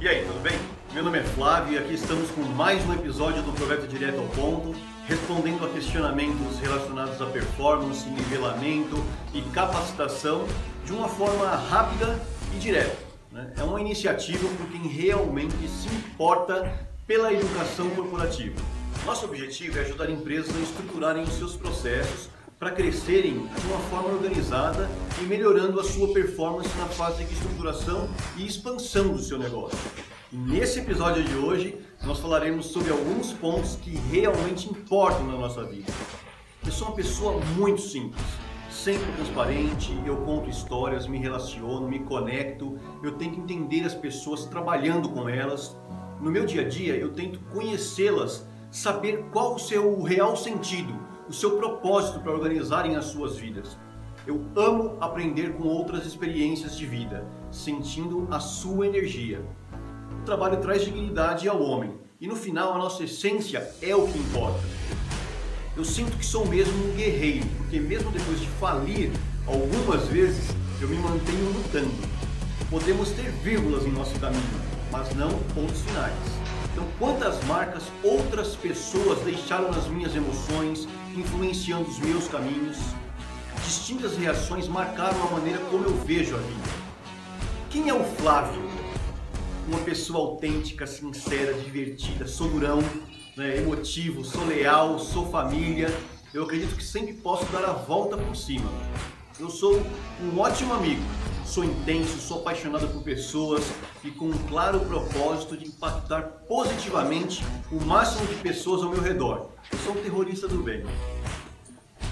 E aí, tudo bem? Meu nome é Flávio e aqui estamos com mais um episódio do Projeto Direto ao Ponto, respondendo a questionamentos relacionados a performance, nivelamento e capacitação de uma forma rápida e direta. Né? É uma iniciativa por quem realmente se importa pela educação corporativa. Nosso objetivo é ajudar empresas a estruturarem seus processos para crescerem de uma forma organizada e melhorando a sua performance na fase de estruturação e expansão do seu negócio. E nesse episódio de hoje, nós falaremos sobre alguns pontos que realmente importam na nossa vida. Eu sou uma pessoa muito simples, sempre transparente, eu conto histórias, me relaciono, me conecto, eu tento entender as pessoas trabalhando com elas. No meu dia a dia, eu tento conhecê-las, saber qual o seu real sentido, o seu propósito para organizarem as suas vidas. Eu amo aprender com outras experiências de vida, sentindo a sua energia. O trabalho traz dignidade ao homem e no final a nossa essência é o que importa. Eu sinto que sou mesmo um guerreiro, porque mesmo depois de falir algumas vezes, eu me mantenho lutando. Podemos ter vírgulas em nosso caminho, mas não pontos finais. Então, quantas marcas outras pessoas deixaram nas minhas emoções, influenciando os meus caminhos? Distintas reações marcaram a maneira como eu vejo a vida. Quem é o Flávio? Uma pessoa autêntica, sincera, divertida, sou durão, né, emotivo, sou leal, sou família. Eu acredito que sempre posso dar a volta por cima. Eu sou um ótimo amigo, sou intenso, sou apaixonado por pessoas e com um claro propósito de impactar positivamente o máximo de pessoas ao meu redor. Eu sou um terrorista do bem.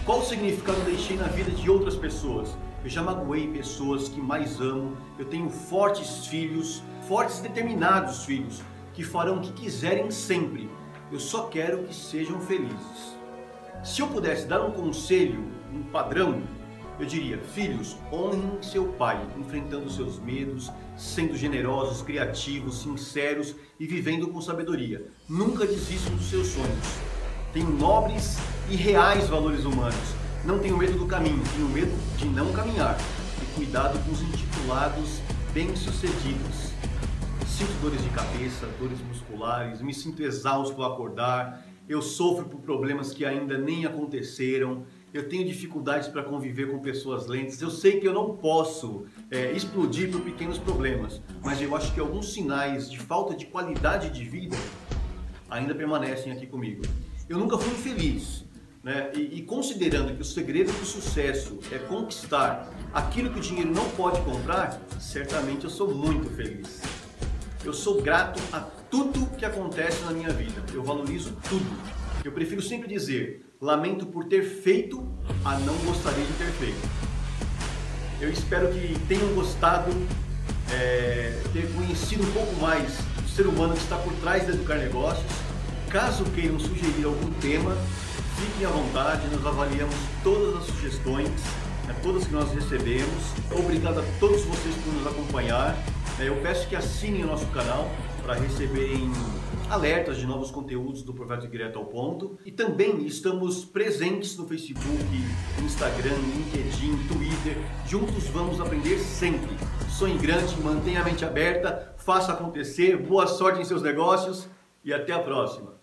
Qual o significado deixei na vida de outras pessoas? Eu já magoei pessoas que mais amo. Eu tenho fortes filhos, fortes determinados filhos, que farão o que quiserem sempre. Eu só quero que sejam felizes. Se eu pudesse dar um conselho, um padrão, eu diria: filhos, honrem seu pai, enfrentando seus medos, sendo generosos, criativos, sinceros e vivendo com sabedoria. Nunca desistam dos seus sonhos. Tenho nobres e reais valores humanos. Não tenho medo do caminho, tenho medo de não caminhar. E cuidado com os intitulados bem-sucedidos. Sinto dores de cabeça, dores musculares, me sinto exausto ao acordar. Eu sofro por problemas que ainda nem aconteceram eu tenho dificuldades para conviver com pessoas lentes. Eu sei que eu não posso é, explodir por pequenos problemas, mas eu acho que alguns sinais de falta de qualidade de vida ainda permanecem aqui comigo. Eu nunca fui feliz, né? E, e, considerando que o segredo do sucesso é conquistar aquilo que o dinheiro não pode comprar, certamente eu sou muito feliz. Eu sou grato a tudo que acontece na minha vida. Eu valorizo tudo. Eu prefiro sempre dizer: lamento por ter feito a não gostaria de ter feito. Eu espero que tenham gostado, é, ter conhecido um pouco mais do ser humano que está por trás da Educar Negócios. Caso queiram sugerir algum tema, fiquem à vontade, nós avaliamos todas as sugestões, né, todas que nós recebemos. Obrigado a todos vocês por nos acompanhar. É, eu peço que assinem o nosso canal para receberem alertas de novos conteúdos do Projeto Direto ao Ponto. E também estamos presentes no Facebook, Instagram, LinkedIn, Twitter. Juntos vamos aprender sempre. Sonhe grande, mantenha a mente aberta, faça acontecer, boa sorte em seus negócios e até a próxima.